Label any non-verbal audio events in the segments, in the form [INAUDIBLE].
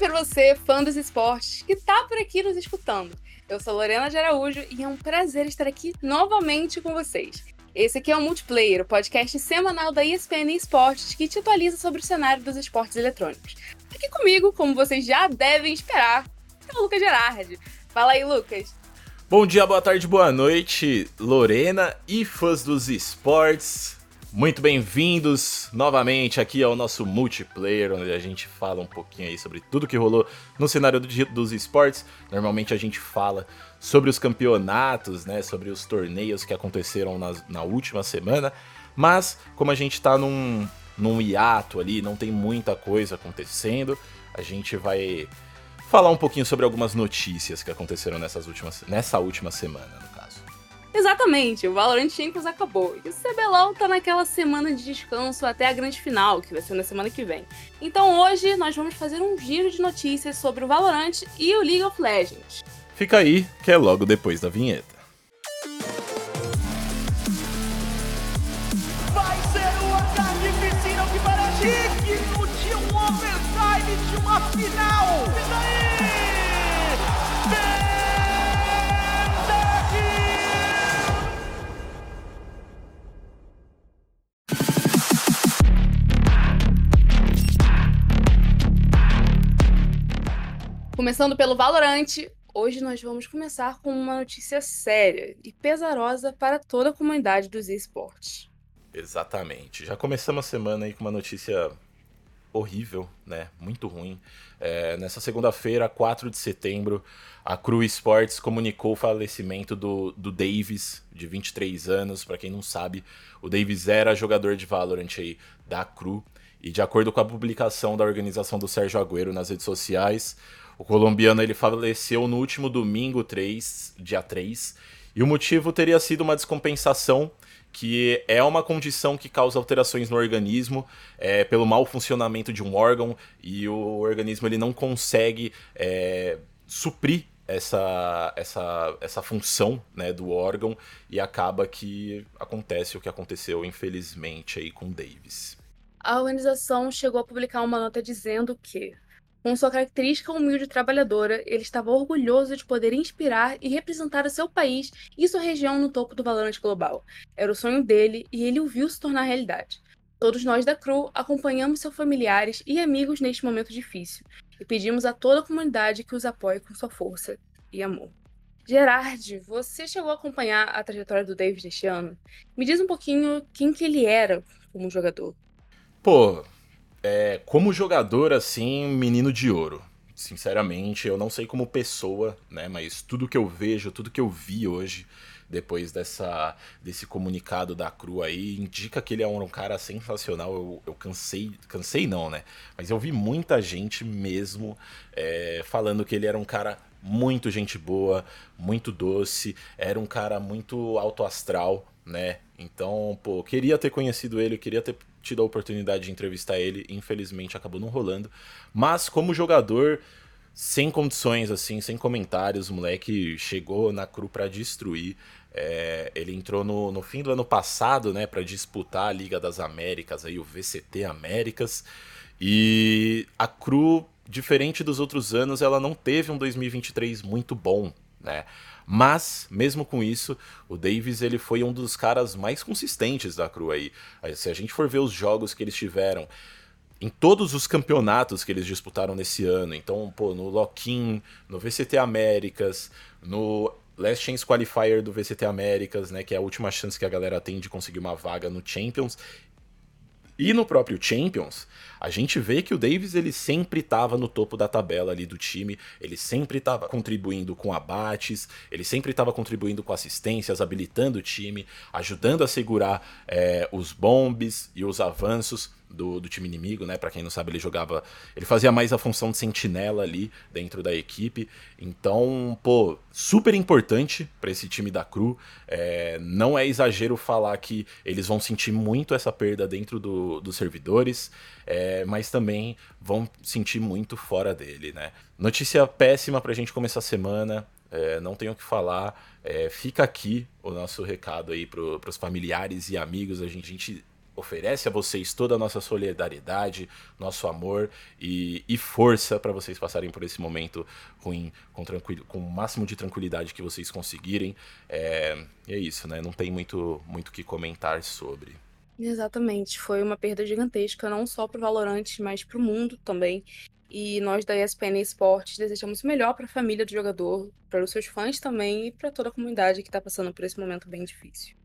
para você, fã dos esportes, que tá por aqui nos escutando. Eu sou Lorena de Araújo e é um prazer estar aqui novamente com vocês. Esse aqui é o Multiplayer, o podcast semanal da ESPN Esportes que te atualiza sobre o cenário dos esportes eletrônicos. Aqui comigo, como vocês já devem esperar, é o Lucas Gerardi. Fala aí, Lucas. Bom dia, boa tarde, boa noite, Lorena e fãs dos esportes. Muito bem-vindos novamente aqui ao nosso multiplayer, onde a gente fala um pouquinho aí sobre tudo que rolou no cenário dos esportes. Normalmente a gente fala sobre os campeonatos, né, sobre os torneios que aconteceram na, na última semana, mas como a gente está num, num hiato ali, não tem muita coisa acontecendo, a gente vai falar um pouquinho sobre algumas notícias que aconteceram nessas últimas, nessa última semana. Exatamente, o Valorant Champions acabou. E o CBLOL tá naquela semana de descanso até a grande final, que vai ser na semana que vem. Então hoje nós vamos fazer um giro de notícias sobre o Valorant e o League of Legends. Fica aí, que é logo depois da vinheta. Vai ser uma carnificina que parece digno de um overtime de uma final! Começando pelo Valorant, hoje nós vamos começar com uma notícia séria e pesarosa para toda a comunidade dos esportes. Exatamente. Já começamos a semana aí com uma notícia horrível, né? Muito ruim. É, nessa segunda-feira, 4 de setembro, a Cru Esports comunicou o falecimento do, do Davis, de 23 anos. Para quem não sabe, o Davis era jogador de Valorant aí da Cru. E de acordo com a publicação da organização do Sérgio Agüero nas redes sociais, o colombiano ele faleceu no último domingo, 3, dia 3, e o motivo teria sido uma descompensação, que é uma condição que causa alterações no organismo é, pelo mau funcionamento de um órgão, e o organismo ele não consegue é, suprir essa, essa, essa função né, do órgão e acaba que acontece o que aconteceu, infelizmente, aí com Davis. A organização chegou a publicar uma nota dizendo que com sua característica humilde trabalhadora, ele estava orgulhoso de poder inspirar e representar o seu país e sua região no topo do Valorant global. Era o sonho dele e ele o viu se tornar realidade. Todos nós da CRU acompanhamos seus familiares e amigos neste momento difícil e pedimos a toda a comunidade que os apoie com sua força e amor. Gerard, você chegou a acompanhar a trajetória do David este ano? Me diz um pouquinho quem que ele era como jogador. Pô, é, como jogador, assim, menino de ouro. Sinceramente, eu não sei como pessoa, né? Mas tudo que eu vejo, tudo que eu vi hoje, depois dessa, desse comunicado da Cru aí, indica que ele é um cara sensacional. Eu, eu cansei, cansei não, né? Mas eu vi muita gente mesmo é, falando que ele era um cara muito gente boa, muito doce, era um cara muito alto astral, né? Então, pô, queria ter conhecido ele, queria ter tido a oportunidade de entrevistar ele, infelizmente acabou não rolando. Mas como jogador, sem condições, assim, sem comentários, o moleque chegou na Cru para destruir. É, ele entrou no, no fim do ano passado, né, para disputar a Liga das Américas, aí o VCT Américas. E a Cru, diferente dos outros anos, ela não teve um 2023 muito bom, né? Mas, mesmo com isso, o Davis ele foi um dos caras mais consistentes da Cru aí. Se a gente for ver os jogos que eles tiveram em todos os campeonatos que eles disputaram nesse ano, então, pô, no Lock-in, no VCT Américas, no Last Chance Qualifier do VCT Américas, né, que é a última chance que a galera tem de conseguir uma vaga no Champions, e no próprio Champions, a gente vê que o Davis ele sempre estava no topo da tabela ali do time, ele sempre estava contribuindo com abates, ele sempre estava contribuindo com assistências, habilitando o time, ajudando a segurar é, os bombes e os avanços do, do time inimigo, né? Para quem não sabe, ele jogava. Ele fazia mais a função de sentinela ali dentro da equipe. Então, pô, super importante para esse time da Cru. É, não é exagero falar que eles vão sentir muito essa perda dentro do, dos servidores, é, mas também vão sentir muito fora dele, né? Notícia péssima pra gente começar a semana. É, não tenho o que falar. É, fica aqui o nosso recado aí para os familiares e amigos. A gente, a gente oferece a vocês toda a nossa solidariedade, nosso amor e, e força para vocês passarem por esse momento ruim com, com o máximo de tranquilidade que vocês conseguirem. É, é isso, né? Não tem muito muito o que comentar sobre. Exatamente, foi uma perda gigantesca, não só para o Valorant, mas para o mundo também. E nós da ESPN Esportes desejamos o melhor para a família do jogador, para os seus fãs também e para toda a comunidade que está passando por esse momento bem difícil.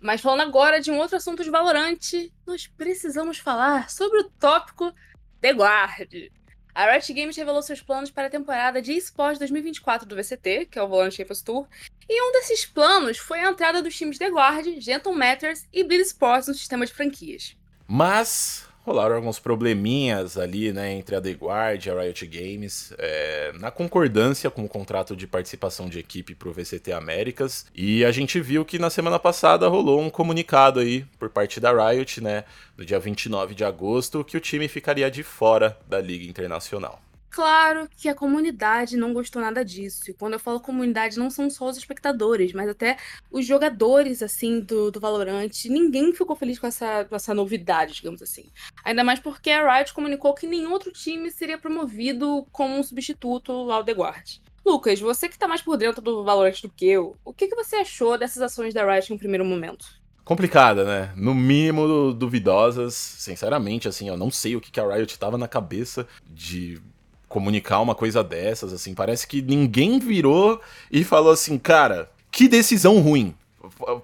Mas falando agora de um outro assunto de Valorant, nós precisamos falar sobre o tópico The Guard. A Riot Games revelou seus planos para a temporada de esportes 2024 do VCT, que é o Valorant Campus Tour, e um desses planos foi a entrada dos times The Guard, Gentle Matters e Bleed Sports no sistema de franquias. Mas rolaram alguns probleminhas ali, né, entre a The Guard e a Riot Games, é, na concordância com o contrato de participação de equipe para o VCT Américas. E a gente viu que na semana passada rolou um comunicado aí por parte da Riot, né, no dia 29 de agosto, que o time ficaria de fora da Liga Internacional. Claro que a comunidade não gostou nada disso. E quando eu falo comunidade, não são só os espectadores, mas até os jogadores, assim, do, do Valorant. Ninguém ficou feliz com essa, com essa novidade, digamos assim. Ainda mais porque a Riot comunicou que nenhum outro time seria promovido como um substituto ao The Guard. Lucas, você que tá mais por dentro do Valorant do que eu, o que, que você achou dessas ações da Riot no primeiro momento? complicada, né? No mínimo duvidosas, sinceramente, assim, eu não sei o que, que a Riot tava na cabeça de comunicar uma coisa dessas, assim. Parece que ninguém virou e falou assim, cara, que decisão ruim.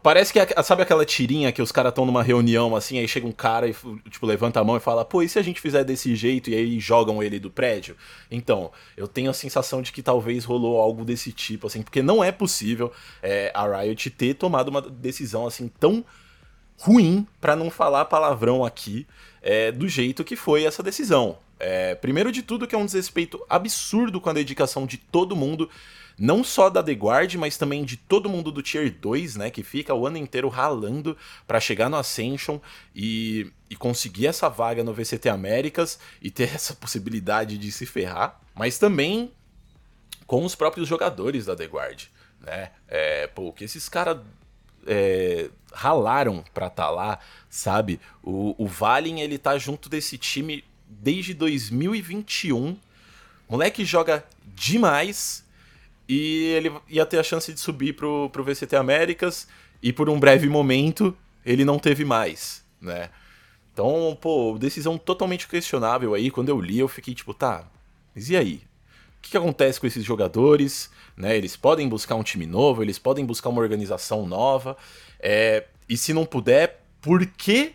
Parece que, sabe aquela tirinha que os caras estão numa reunião, assim, aí chega um cara e, tipo, levanta a mão e fala, pô, e se a gente fizer desse jeito e aí jogam ele do prédio? Então, eu tenho a sensação de que talvez rolou algo desse tipo, assim, porque não é possível é, a Riot ter tomado uma decisão, assim, tão ruim, para não falar palavrão aqui, é, do jeito que foi essa decisão. É, primeiro de tudo, que é um desrespeito absurdo com a dedicação de todo mundo, não só da The Guard, mas também de todo mundo do Tier 2, né, que fica o ano inteiro ralando para chegar no Ascension e, e conseguir essa vaga no VCT Américas e ter [LAUGHS] essa possibilidade de se ferrar, mas também com os próprios jogadores da The Guard, né? É, pô, que esses caras é, ralaram pra estar tá lá, sabe? O, o Valen, ele tá junto desse time desde 2021. Moleque joga demais e ele ia ter a chance de subir pro, pro VCT Américas e por um breve momento ele não teve mais, né? Então, pô, decisão totalmente questionável aí. Quando eu li, eu fiquei tipo, tá, mas e aí? O que, que acontece com esses jogadores? Né? Eles podem buscar um time novo, eles podem buscar uma organização nova. É, e se não puder, por que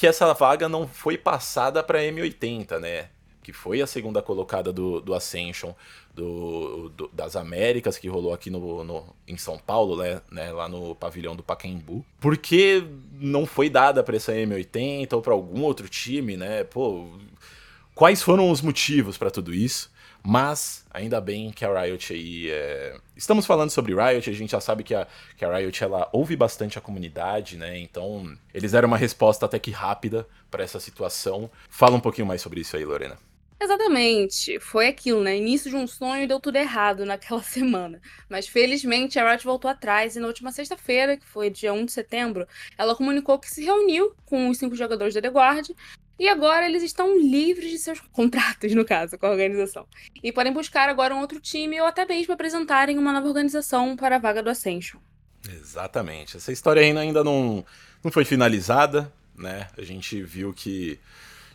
que essa vaga não foi passada para M80, né? Que foi a segunda colocada do, do Ascension do, do, das Américas, que rolou aqui no, no, em São Paulo, né, né, lá no pavilhão do Pacaembu. Por que não foi dada para essa M80 ou para algum outro time, né? Pô, quais foram os motivos para tudo isso? Mas ainda bem que a Riot aí. É... Estamos falando sobre Riot, a gente já sabe que a, que a Riot ela ouve bastante a comunidade, né? Então eles deram uma resposta até que rápida para essa situação. Fala um pouquinho mais sobre isso aí, Lorena. Exatamente. Foi aquilo, né? Início de um sonho e deu tudo errado naquela [LAUGHS] semana. Mas felizmente a Riot voltou atrás e na última sexta-feira, que foi dia 1 de setembro, ela comunicou que se reuniu com os cinco jogadores da The Guard e agora eles estão livres de seus [LAUGHS] contratos, no caso, com a organização. E podem buscar agora um outro time ou até mesmo apresentarem uma nova organização para a vaga do Ascension. Exatamente. Essa história ainda não, não foi finalizada, né? A gente viu que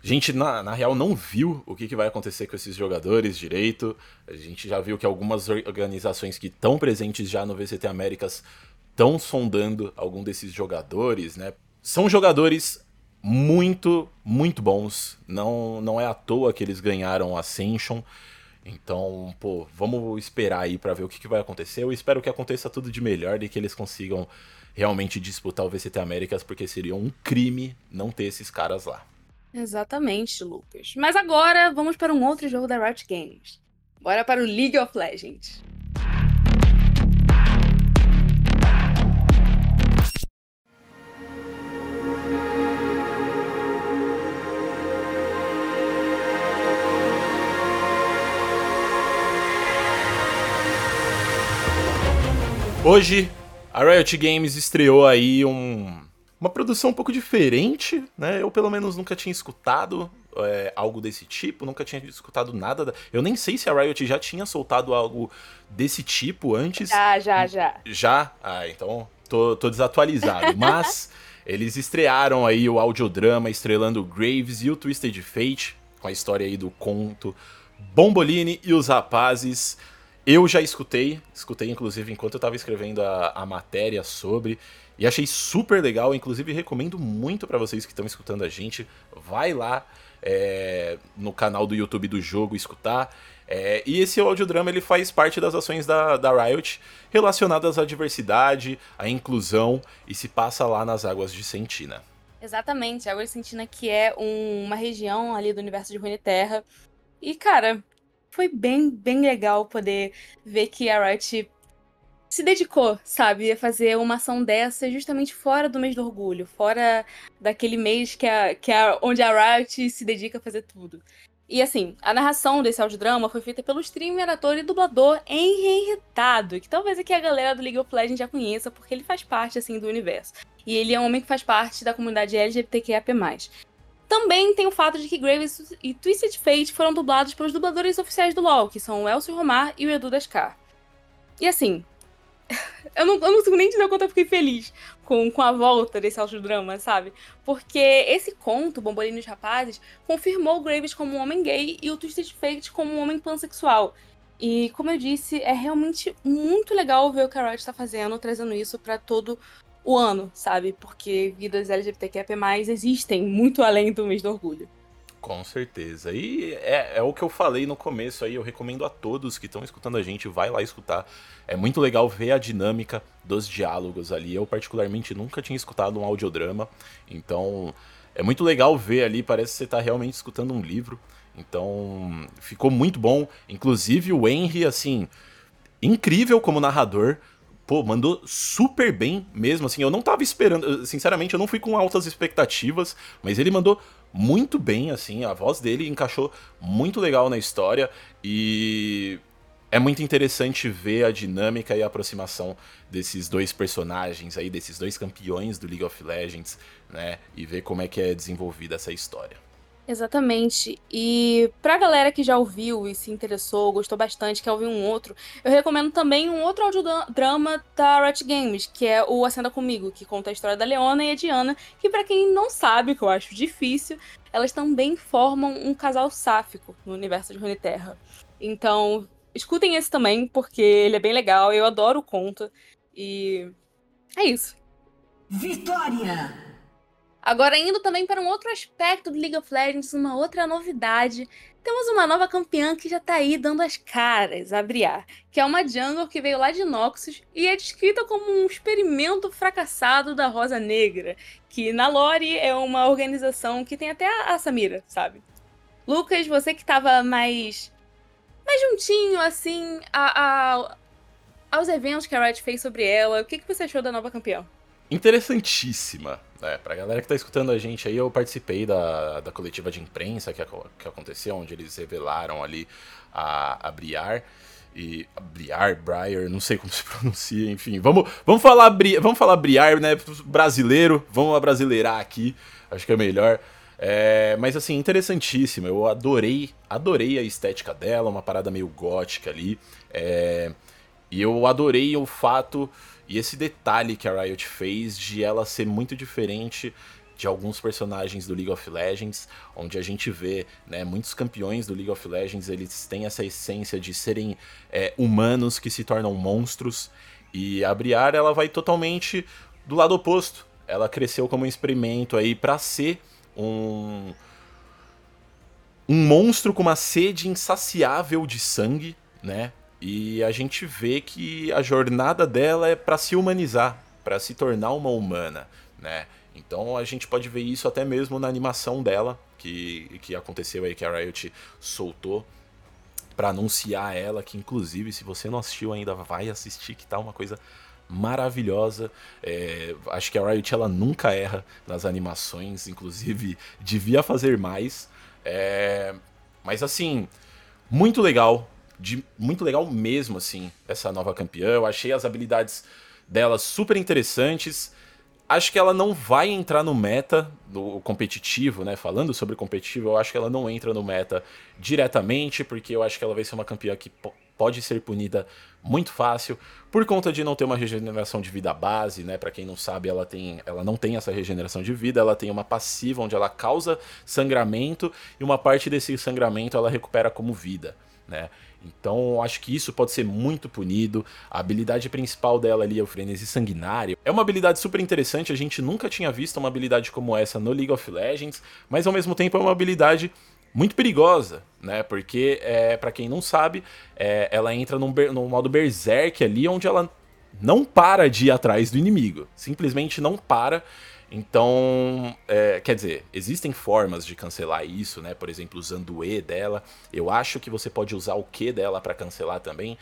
a gente, na, na real, não viu o que, que vai acontecer com esses jogadores direito. A gente já viu que algumas organizações que estão presentes já no VCT Américas estão sondando algum desses jogadores, né? São jogadores muito, muito bons. Não, não é à toa que eles ganharam Ascension. Então, pô, vamos esperar aí para ver o que, que vai acontecer. Eu espero que aconteça tudo de melhor e que eles consigam realmente disputar o VCT Américas, porque seria um crime não ter esses caras lá. Exatamente, Lucas. Mas agora vamos para um outro jogo da Riot Games. Bora para o League of Legends. Hoje A Riot Games estreou aí um, uma produção um pouco diferente, né? Eu pelo menos nunca tinha escutado é, algo desse tipo, nunca tinha escutado nada. Da... Eu nem sei se a Riot já tinha soltado algo desse tipo antes. Já, já, já. Já? Ah, então tô, tô desatualizado. [LAUGHS] Mas eles estrearam aí o audiodrama estrelando o Graves e o Twisted Fate, com a história aí do conto Bombolini e os rapazes. Eu já escutei, escutei inclusive enquanto eu estava escrevendo a, a matéria sobre, e achei super legal. Inclusive, recomendo muito para vocês que estão escutando a gente. Vai lá é, no canal do YouTube do jogo escutar. É, e esse audiodrama ele faz parte das ações da, da Riot relacionadas à diversidade, à inclusão e se passa lá nas águas de Sentina. Exatamente, a Água de Sentina que é um, uma região ali do universo de Runeterra. E, cara, foi bem, bem legal poder ver que a Riot se dedicou, sabe, a fazer uma ação dessa justamente fora do mês do orgulho, fora daquele mês que é, que é onde a Riot se dedica a fazer tudo. E assim, a narração desse audiodrama foi feita pelo streamer, ator e dublador Henry Henritado, que talvez aqui a galera do League of Legends já conheça, porque ele faz parte, assim, do universo. E ele é um homem que faz parte da comunidade LGBTQIA+. Também tem o fato de que Graves e Twisted Fate foram dublados pelos dubladores oficiais do LoL, que são o Elcio Romar e o Edu Dascar. E assim, [LAUGHS] eu não, eu não consigo nem dizer o quanto eu fiquei feliz com, com a volta desse audiodrama, sabe? Porque esse conto, Bombolino e os Rapazes, confirmou Graves como um homem gay e o Twisted Fate como um homem pansexual. E, como eu disse, é realmente muito legal ver o que a Riot está fazendo, trazendo isso para todo o ano, sabe? Porque vidas LGBTQIA+, existem muito além do mês do orgulho. Com certeza. E é, é, o que eu falei no começo aí, eu recomendo a todos que estão escutando a gente, vai lá escutar. É muito legal ver a dinâmica dos diálogos ali. Eu, particularmente, nunca tinha escutado um audiodrama, então é muito legal ver ali, parece que você está realmente escutando um livro. Então, ficou muito bom. Inclusive, o Henry, assim, incrível como narrador pô, mandou super bem mesmo, assim, eu não tava esperando, sinceramente, eu não fui com altas expectativas, mas ele mandou muito bem, assim, a voz dele encaixou muito legal na história e é muito interessante ver a dinâmica e a aproximação desses dois personagens aí, desses dois campeões do League of Legends, né, e ver como é que é desenvolvida essa história. Exatamente. E pra galera que já ouviu e se interessou, gostou bastante, quer ouvir um outro, eu recomendo também um outro audiodrama da Riot Games, que é o Acenda Comigo, que conta a história da Leona e a Diana, que para quem não sabe, que eu acho difícil, elas também formam um casal sáfico no universo de Runeterra. Então, escutem esse também, porque ele é bem legal, eu adoro o conto, e é isso. Vitória! Agora, indo também para um outro aspecto do League of Legends, uma outra novidade, temos uma nova campeã que já tá aí dando as caras, a Briar, que é uma jungle que veio lá de Noxus e é descrita como um experimento fracassado da Rosa Negra, que na lore é uma organização que tem até a, Samira, sabe? Lucas, você que tava mais mais juntinho, assim, a, a, aos eventos que a Riot fez sobre ela, o que, que você achou da nova campeã? interessantíssima. É, pra galera que tá escutando a gente aí, eu participei da, da coletiva de imprensa que, que aconteceu, onde eles revelaram ali a, a Briar. E. Briar, Briar, não sei como [LAUGHS] se pronuncia, enfim. Vamos, vamos, falar, vamos falar Briar, né? Brasileiro, vamos brasileirar aqui, acho que é melhor. É, mas assim, interessantíssima. Eu adorei, adorei a estética dela, uma parada meio gótica ali. É, e eu adorei o fato e esse detalhe que a Riot fez de ela ser muito diferente de alguns personagens do League of Legends, onde a gente vê, né, muitos campeões do League of Legends, eles têm essa essência de serem é, humanos que se tornam monstros, e a Briar, ela vai totalmente do lado oposto. Ela cresceu como um experimento aí para ser um um monstro com uma sede insaciável de sangue, né? E a gente vê que a jornada dela é para se humanizar, para se tornar uma humana, né? Então a gente pode ver isso até mesmo na animação dela, que, que aconteceu aí, que a Riot soltou para anunciar ela, que inclusive, se você não assistiu ainda, vai assistir, que tá uma coisa maravilhosa. É, acho que a Riot ela nunca erra nas animações, inclusive devia fazer mais. É, mas assim, muito legal, de muito legal mesmo, assim, essa nova campeã. Eu achei as habilidades dela super interessantes. Acho que ela não vai entrar no meta do competitivo, né? Falando sobre competitivo, eu acho que ela não entra no meta diretamente, porque eu acho que ela vai ser uma campeã que pode ser punida muito fácil por conta de não ter uma regeneração de vida base, né? Para quem não sabe, ela tem, ela não tem essa regeneração de vida, ela tem uma passiva onde ela causa sangramento e uma parte desse sangramento ela recupera como vida, né? Então, acho que isso pode ser muito punido. A habilidade principal dela ali é o frenesi sanguinário. É uma habilidade super interessante, a gente nunca tinha visto uma habilidade como essa no League of Legends, mas ao mesmo tempo é uma habilidade muito perigosa, né? Porque, é, para quem não sabe, é, ela entra num, num modo berserk ali, onde ela não para de ir atrás do inimigo. Simplesmente não para. Então, é, quer dizer, existem formas de cancelar isso, né? Por exemplo, usando o E dela. Eu acho que você pode usar o Q dela para cancelar também.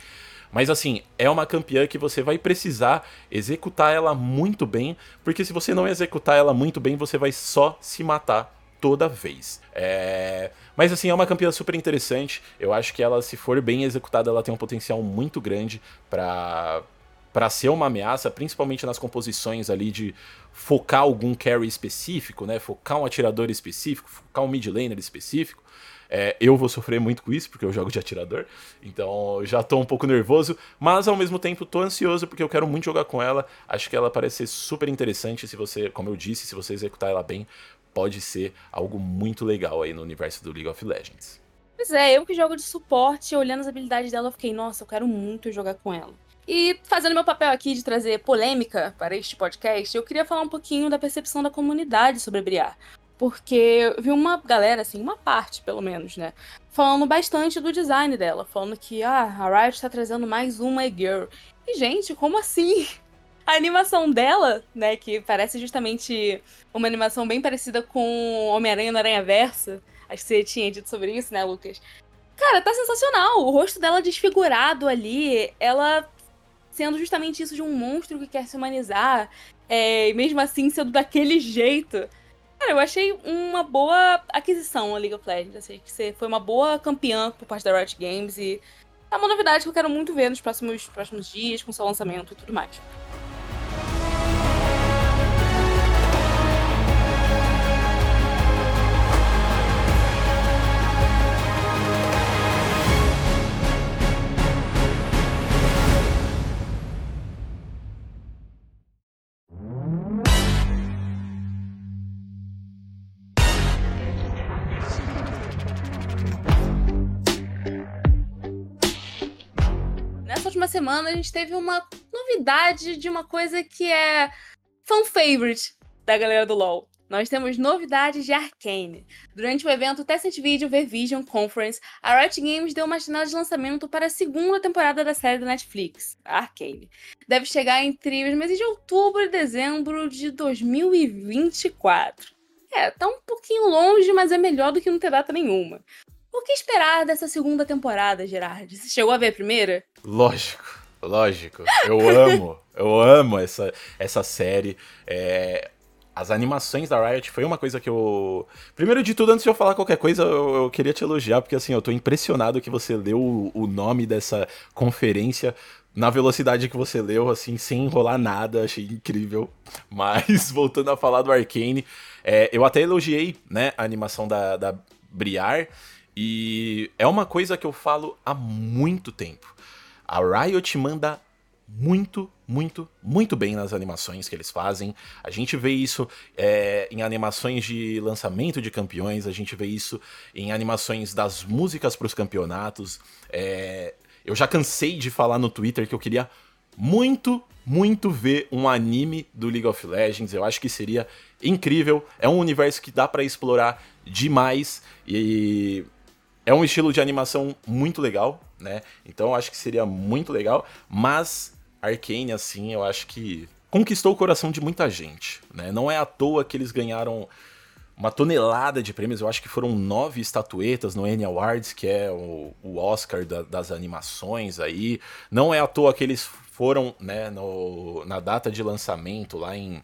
Mas assim, é uma campeã que você vai precisar executar ela muito bem, porque se você não executar ela muito bem, você vai só se matar toda vez. É... Mas assim, é uma campeã super interessante. Eu acho que ela, se for bem executada, ela tem um potencial muito grande para para ser uma ameaça, principalmente nas composições ali de focar algum carry específico, né? Focar um atirador específico, focar um mid laner específico. É, eu vou sofrer muito com isso, porque eu jogo de atirador, então já tô um pouco nervoso, mas ao mesmo tempo tô ansioso, porque eu quero muito jogar com ela. Acho que ela parece ser super interessante se você, como eu disse, se você executar ela bem, pode ser algo muito legal aí no universo do League of Legends. Pois é, eu que jogo de suporte, olhando as habilidades dela, eu fiquei, nossa, eu quero muito jogar com ela. E fazendo meu papel aqui de trazer polêmica para este podcast, eu queria falar um pouquinho da percepção da comunidade sobre Briar. Porque eu vi uma galera, assim, uma parte pelo menos, né? Falando bastante do design dela. Falando que, ah, a Riot tá trazendo mais uma e-girl. E, gente, como assim? [LAUGHS] A animação dela, né, que parece justamente uma animação bem parecida com Homem-Aranha no Aranha Verso. Acho que você tinha dito sobre isso, né, Lucas? Cara, tá sensacional. O rosto dela desfigurado ali, ela sendo justamente isso de um monstro que quer se humanizar, é, e mesmo assim sendo daquele jeito. Cara, eu achei uma boa aquisição a League of Legends. Achei que você foi uma boa campeã por parte da Riot Games e é uma novidade que eu quero muito ver nos próximos, próximos dias, com seu lançamento e tudo mais. Semana a gente teve uma novidade de uma coisa que é fan favorite da galera do LoL. Nós temos novidades de Arcane. Durante o evento Test Video V-Vision Conference, a Riot Games deu uma janela de lançamento para a segunda temporada da série da Netflix, Arcane. Deve chegar entre os meses de outubro e dezembro de 2024. É, tá um pouquinho longe, mas é melhor do que não ter data nenhuma. O que esperar dessa segunda temporada, Gerard? Você chegou a ver a primeira? Lógico, lógico. Eu amo, eu amo essa, essa série. É, as animações da Riot foi uma coisa que eu. Primeiro de tudo, antes de eu falar qualquer coisa, eu, eu queria te elogiar, porque assim, eu tô impressionado que você leu o, o, nome dessa conferência na velocidade que você leu, assim, sem enrolar nada, achei incrível. [LAUGHS] Mas, voltando a falar do Arcane, é, eu até elogiei, né, a animação da, da Briar. E é uma coisa que eu falo há muito tempo. A Riot manda muito, muito, muito bem nas animações que eles fazem. A gente vê isso é, em animações de lançamento de campeões, a gente vê isso em animações das músicas para os campeonatos. É, eu já cansei de falar no Twitter que eu queria muito, muito ver um anime do League of Legends. Eu acho que seria incrível. É um universo que dá para explorar demais e é um estilo de animação muito legal, né? Então eu acho que seria muito legal, mas Arcane, assim, eu acho que conquistou o coração de muita gente, né? Não é à toa que eles ganharam uma tonelada de prêmios, eu acho que foram nove estatuetas no Annie Awards, que é o, o Oscar da, das animações aí. Não é à toa que eles foram, né, no, na data de lançamento lá em,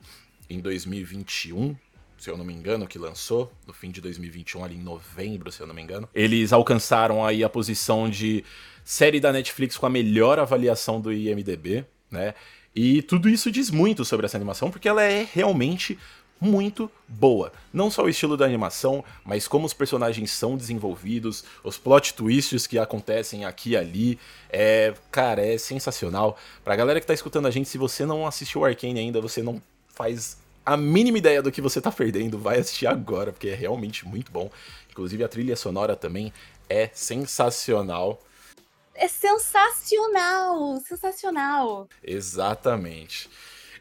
em 2021, se eu não me engano, que lançou no fim de 2021, ali em novembro, se eu não me engano. Eles alcançaram aí a posição de série da Netflix com a melhor avaliação do IMDb, né? E tudo isso diz muito sobre essa animação, porque ela é realmente muito boa. Não só o estilo da animação, mas como os personagens são desenvolvidos, os plot twists que acontecem aqui e ali. É, cara, é sensacional. Pra galera que tá escutando a gente, se você não assistiu Arcane ainda, você não faz a mínima ideia do que você tá perdendo, vai assistir agora, porque é realmente muito bom. Inclusive a trilha sonora também é sensacional. É sensacional! Sensacional! Exatamente.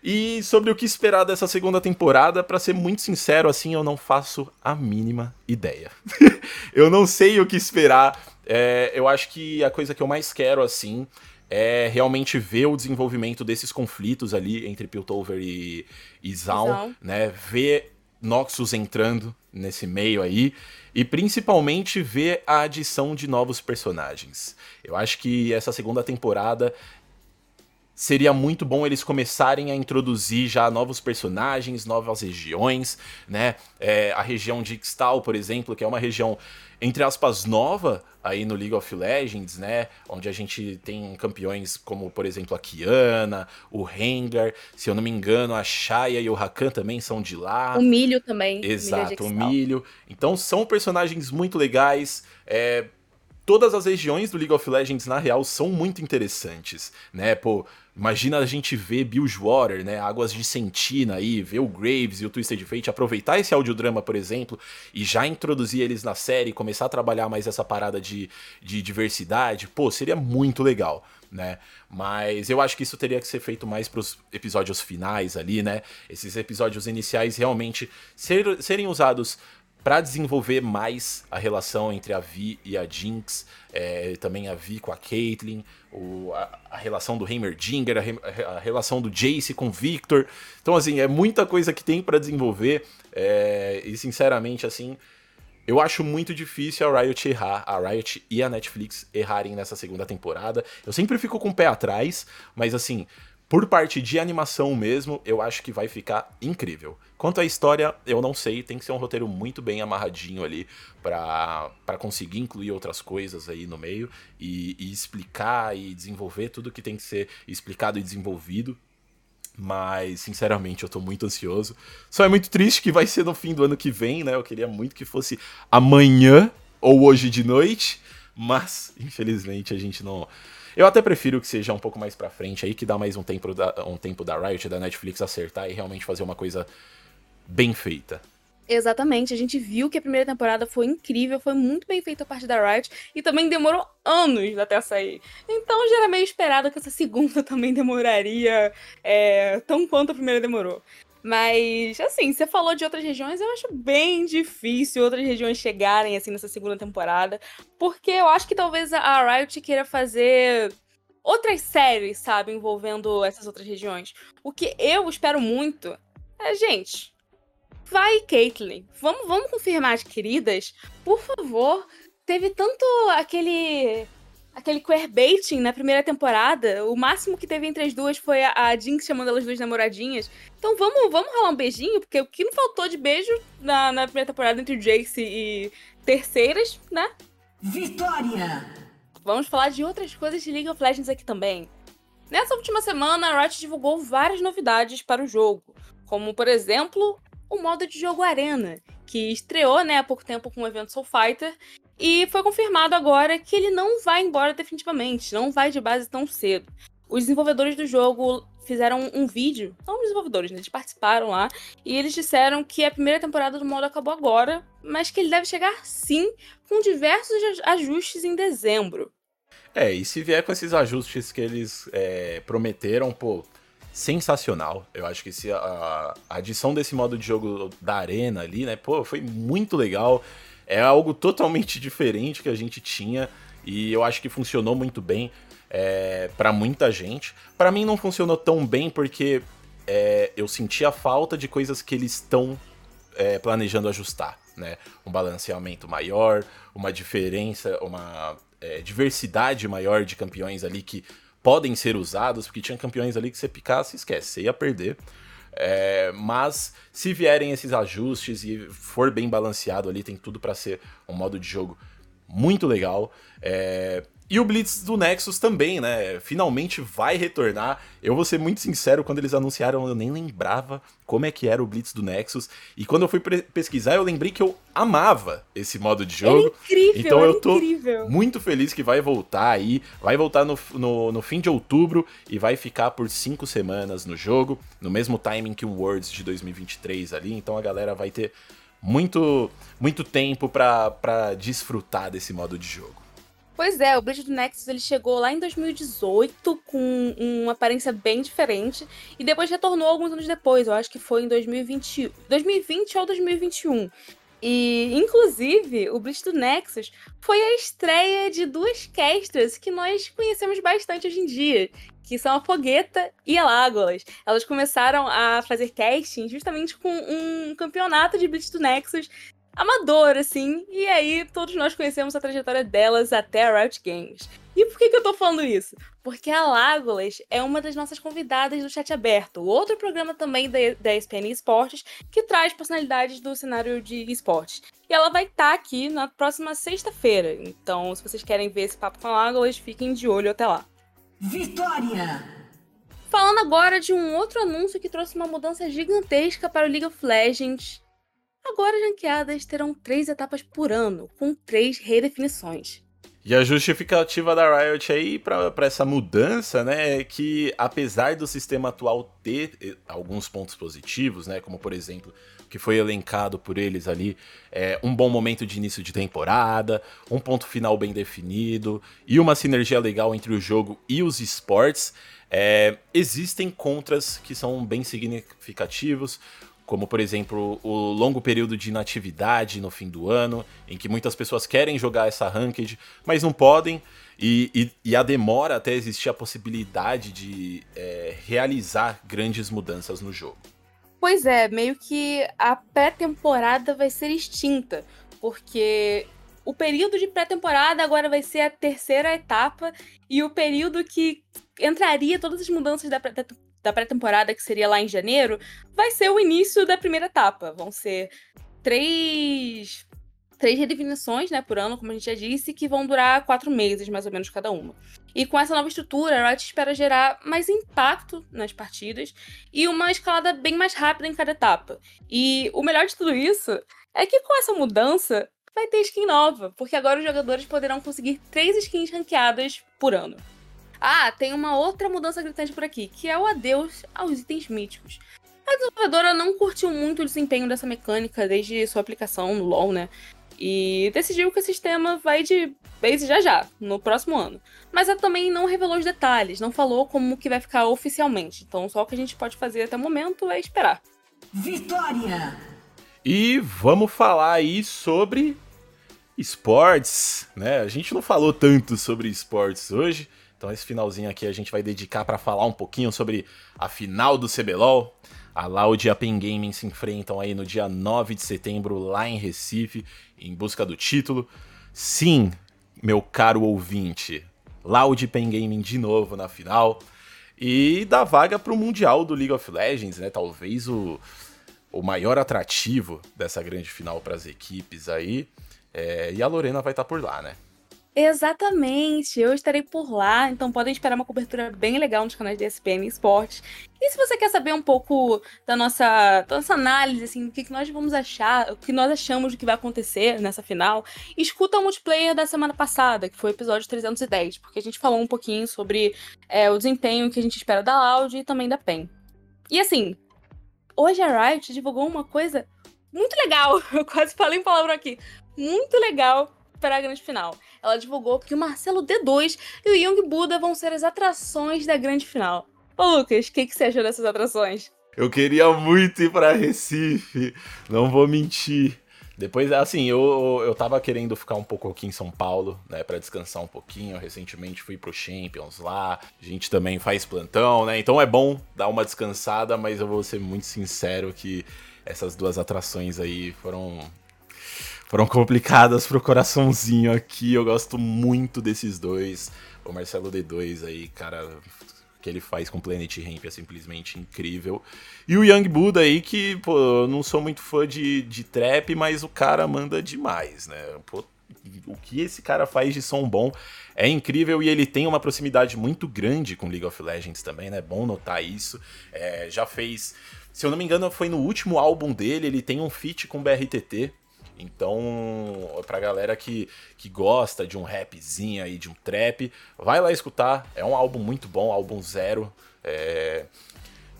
E sobre o que esperar dessa segunda temporada, para ser muito sincero, assim, eu não faço a mínima ideia. [LAUGHS] eu não sei o que esperar. É, eu acho que a coisa que eu mais quero, assim, é realmente ver o desenvolvimento desses conflitos ali entre Piltover e, e Zaun, né? Ver Noxus entrando nesse meio aí e principalmente ver a adição de novos personagens. Eu acho que essa segunda temporada seria muito bom eles começarem a introduzir já novos personagens, novas regiões, né? É, a região de Ixtal, por exemplo, que é uma região entre aspas nova aí no League of Legends, né? Onde a gente tem campeões como, por exemplo, a Kiana, o Rengar, se eu não me engano, a Shaya e o Rakan também são de lá. O Milho também. Exato, o Milho. Então são personagens muito legais. É, todas as regiões do League of Legends, na real, são muito interessantes, né? Pô, imagina a gente ver Bilgewater, né? Águas de Sentina aí, ver o Graves e o Twisted Fate, aproveitar esse audiodrama, por exemplo, e já introduzir eles na série, começar a trabalhar mais essa parada de, de diversidade, pô, seria muito legal. Né? Mas eu acho que isso teria que ser feito mais para os episódios finais ali, né? Esses episódios iniciais realmente ser, serem usados para desenvolver mais a relação entre a Vi e a Jinx, é, também a Vi com a Caitlyn, o, a, a, relação do Heimerdinger, a, a, relação do Jace com o Victor. Então, assim, é muita coisa que tem para desenvolver é, e, sinceramente, assim, eu acho muito difícil a Riot errar, a Riot e a Netflix errarem nessa segunda temporada. Eu sempre fico com o pé atrás, mas, assim, por parte de animação mesmo, eu acho que vai ficar incrível. Quanto à história, eu não sei, tem que ser um roteiro muito bem amarradinho ali para conseguir incluir outras coisas aí no meio e, e, explicar e desenvolver tudo que tem que ser explicado e desenvolvido. Mas, sinceramente, eu tô muito ansioso. Só é muito triste que vai ser no fim do ano que vem, né? Eu queria muito que fosse amanhã ou hoje de noite, mas infelizmente a gente não eu até prefiro que seja um pouco mais pra frente aí, que dá mais um tempo da, um tempo da Riot, da Netflix acertar e realmente fazer uma coisa bem feita. Exatamente, a gente viu que a primeira temporada foi incrível, foi muito bem feita a parte da Riot e também demorou anos até sair. Então já era meio esperado que essa segunda [LAUGHS] também demoraria é, tão quanto a primeira demorou. Mas, assim, você falou de outras regiões, eu acho bem difícil outras regiões chegarem, assim, nessa segunda temporada. Porque eu acho que talvez a Riot queira fazer outras séries, sabe, envolvendo essas outras regiões. O que eu espero muito é, gente, vai, Caitlyn. Vamos, vamos confirmar as queridas? Por favor. Teve tanto aquele aquele queerbaiting na primeira temporada. O máximo que teve entre as duas foi a, a Jinx chamando elas duas namoradinhas. Então vamos, vamos rolar um beijinho, porque o que não faltou de beijo na, na primeira temporada entre Jace e terceiras, né? Vitória! Vamos falar de outras coisas de League of Legends aqui também. Nessa última semana, a Riot divulgou várias novidades para o jogo, como, por exemplo, o modo de jogo Arena, que estreou né, há pouco tempo com o evento Soul Fighter e foi confirmado agora que ele não vai embora definitivamente, não vai de base tão cedo. Os desenvolvedores do jogo fizeram um vídeo, não os desenvolvedores, né? eles participaram lá, e eles disseram que a primeira temporada do modo acabou agora, mas que ele deve chegar sim, com diversos ajustes em dezembro. É, e se vier com esses ajustes que eles é, prometeram, pô, sensacional. Eu acho que se a, a adição desse modo de jogo da arena ali, né, pô, foi muito legal. É algo totalmente diferente que a gente tinha e eu acho que funcionou muito bem é, para muita gente. Para mim não funcionou tão bem porque é, eu senti a falta de coisas que eles estão é, planejando ajustar, né? Um balanceamento maior, uma diferença, uma é, diversidade maior de campeões ali que podem ser usados, porque tinha campeões ali que você picasse, esquece, você ia perder. É, mas se vierem esses ajustes e for bem balanceado ali, tem tudo para ser um modo de jogo muito legal. É, E o Blitz do Nexus também, né? Finalmente vai retornar. Eu vou ser muito sincero, quando eles anunciaram, eu nem lembrava como é que era o Blitz do Nexus. E quando eu fui pesquisar, eu lembrei que eu amava esse modo de jogo. Era incrível, então era eu tô incrível. muito feliz que vai voltar aí. Vai voltar no, no, no, fim de outubro e vai ficar por cinco semanas no jogo, no mesmo timing que o Worlds de 2023 ali. Então a galera vai ter muito, muito tempo para desfrutar desse modo de jogo. Pois é, o Blade do Nexus ele chegou lá em 2018 com uma aparência bem diferente e depois retornou alguns anos depois, eu acho que foi em 2020, 2020 ou 2021. E, inclusive, o Blitz do Nexus foi a estreia de duas casters que nós conhecemos bastante hoje em dia, que são a Fogueta e a Lágolas. Elas começaram a fazer casting justamente com um campeonato de Blitz do Nexus amador, assim. E aí, todos nós conhecemos a trajetória delas até a Riot Games. E por que, que eu tô falando isso? Porque a Lágolas é uma das nossas convidadas do Chat Aberto, outro programa também da, da ESPN Esportes, que traz personalidades do cenário de esportes. E ela vai estar tá aqui na próxima sexta-feira. Então, se vocês querem ver esse papo com a Lágolas, fiquem de olho até lá. Vitória! Falando agora de um outro anúncio que trouxe uma mudança gigantesca para o League of Legends, Agora as ranqueadas terão três etapas por ano, com três redefinições. E a justificativa da Riot aí para essa mudança, né, é que apesar do sistema atual ter eh, alguns pontos positivos, né, como por exemplo, que foi elencado por eles ali, é, um bom momento de início de temporada, um ponto final bem definido e uma sinergia legal entre o jogo e os esportes, é, existem contras que são bem significativos como por exemplo o longo período de inatividade no fim do ano, em que muitas pessoas querem jogar essa ranked, mas não podem, e, e, e a demora até existir a possibilidade de é, realizar grandes mudanças no jogo. Pois é, meio que a pré-temporada vai ser extinta, porque o período de pré-temporada agora vai ser a terceira etapa e o período que entraria todas as mudanças da da pré-temporada, que seria lá em janeiro, vai ser o início da primeira etapa. Vão ser três, três redefinições né, por ano, como a gente já disse, que vão durar quatro meses, mais ou menos, cada uma. E com essa nova estrutura, a Riot espera gerar mais impacto nas partidas e uma escalada bem mais rápida em cada etapa. E o melhor de tudo isso é que com essa mudança vai ter skin nova, porque agora os jogadores poderão conseguir três skins ranqueadas por ano. Ah, tem uma outra mudança gritante por aqui, que é o adeus aos itens míticos. A desenvolvedora não curtiu muito o desempenho dessa mecânica desde sua aplicação no LoL, né? E decidiu que o sistema vai de base já já, no próximo ano. Mas ela também não revelou os detalhes, não falou como que vai ficar oficialmente. Então só o que a gente pode fazer até o momento é esperar. Vitória! E vamos falar aí sobre esportes, né? A gente não falou tanto sobre esportes hoje, então esse finalzinho aqui a gente vai dedicar para falar um pouquinho sobre a final do CBLOL. A Loud e a Pen Gaming se enfrentam aí no dia 9 de setembro lá em Recife, em busca do título. Sim, meu caro ouvinte, Loud e Pen Gaming de novo na final. E dá vaga para o Mundial do League of Legends, né? Talvez o, o maior atrativo dessa grande final para as equipes aí. É, e a Lorena vai estar tá por lá, né? Exatamente, eu estarei por lá, então podem esperar uma cobertura bem legal nos canais da ESPN Esportes. E se você quer saber um pouco da nossa, da nossa análise, assim, do que, nós vamos achar, o que nós achamos do que vai acontecer nessa final, escuta o multiplayer da semana passada, que foi o episódio 310, porque a gente falou um pouquinho sobre é, o desempenho que a gente espera da Loud e também da PEN. E assim, hoje a Riot divulgou uma coisa muito legal, [LAUGHS] eu quase falei em palavra aqui, muito legal para a grande final. Ela divulgou que o Marcelo D2 e o Young Buda vão ser as atrações da grande final. Ô Lucas, o que, que você achou dessas atrações? Eu queria muito ir para Recife, não vou mentir. Depois, assim, eu, eu tava querendo ficar um pouco aqui em São Paulo, né, para descansar um pouquinho. Recentemente fui pro Champions lá, a gente também faz plantão, né, então é bom dar uma descansada, mas eu vou ser muito sincero que essas duas atrações aí foram foram complicadas pro coraçãozinho aqui. Eu gosto muito desses dois. O Marcelo D2 aí, cara, que ele faz com Planet Ramp é simplesmente incrível. E o Young Buddha aí, que, pô, eu não sou muito fã de, de trap, mas o cara manda demais, né? Pô, o que esse cara faz de som bom é incrível e ele tem uma proximidade muito grande com League of Legends também, né? Bom notar isso. É, já fez. Se eu não me engano, foi no último álbum dele, ele tem um feat com BRTT. Então, pra galera que, que gosta de um rapzinho aí, de um trap, vai lá escutar. É um álbum muito bom, álbum zero. É...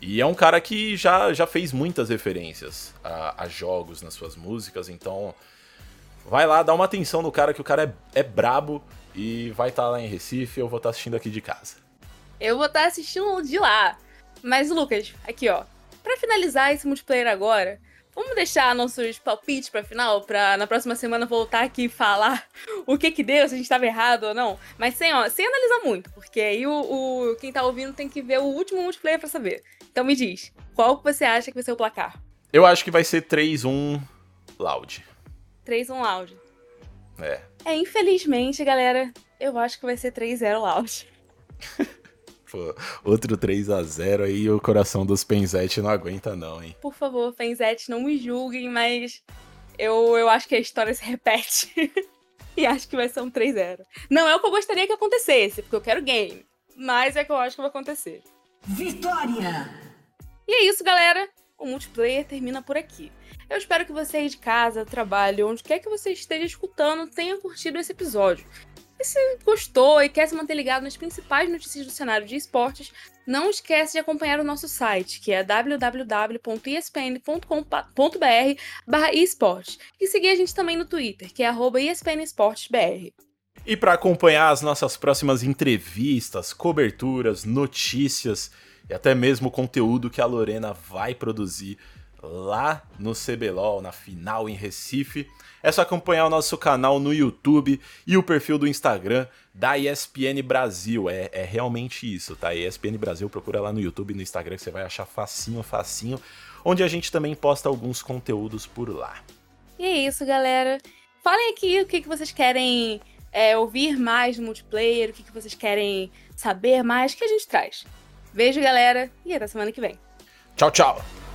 E é um cara que já, já fez muitas referências a, a jogos nas suas músicas, então vai lá, dá uma atenção no cara, que o cara é, é brabo e vai estar tá lá em Recife, eu vou estar tá assistindo aqui de casa. Eu vou estar tá assistindo de lá. Mas, Lucas, aqui ó, para finalizar esse multiplayer agora, Vamos deixar nossos palpites pra final, pra na próxima semana voltar aqui e falar o que que deu, se a gente tava errado ou não. Mas sem, ó, sem analisar muito, porque aí o, o quem tá ouvindo tem que ver o último multiplayer pra saber. Então me diz, qual que você acha que vai ser o placar? Eu acho que vai ser 3-1 Loud. 3-1 Loud. É. É, infelizmente, galera, eu acho que vai ser 3-0 Loud. [LAUGHS] Pô, outro 3 a 0 aí o coração dos Penzete não aguenta não, hein? Por favor, Penzete, não me julguem, mas eu, eu acho que a história se repete. [LAUGHS] e acho que vai ser um 3-0. Não é o que eu gostaria que acontecesse, porque eu quero game. Mas é que eu acho que vai acontecer. Vitória! E é isso, galera. O multiplayer termina por aqui. Eu espero que você aí de casa, trabalho, onde quer que você esteja escutando, tenha curtido esse episódio. E se gostou e quer se manter ligado nas principais notícias do cenário de esportes, não esquece de acompanhar o nosso site, que é www.espn.com.br esportes. E seguir a gente também no Twitter, que é espnesportesbr. E para acompanhar as nossas próximas entrevistas, coberturas, notícias e até mesmo o conteúdo que a Lorena vai produzir lá no CBLOL, na final em Recife, é só acompanhar o nosso canal no YouTube e o perfil do Instagram da ESPN Brasil. É, é realmente isso, tá? ESPN Brasil, procura lá no YouTube e no Instagram que você vai achar facinho, facinho, onde a gente também posta alguns conteúdos por lá. E é isso, galera. Falem aqui o que, que vocês querem é, ouvir mais no multiplayer, o que, que vocês querem saber mais, que a gente traz. Beijo, galera, e até semana que vem. Tchau, tchau!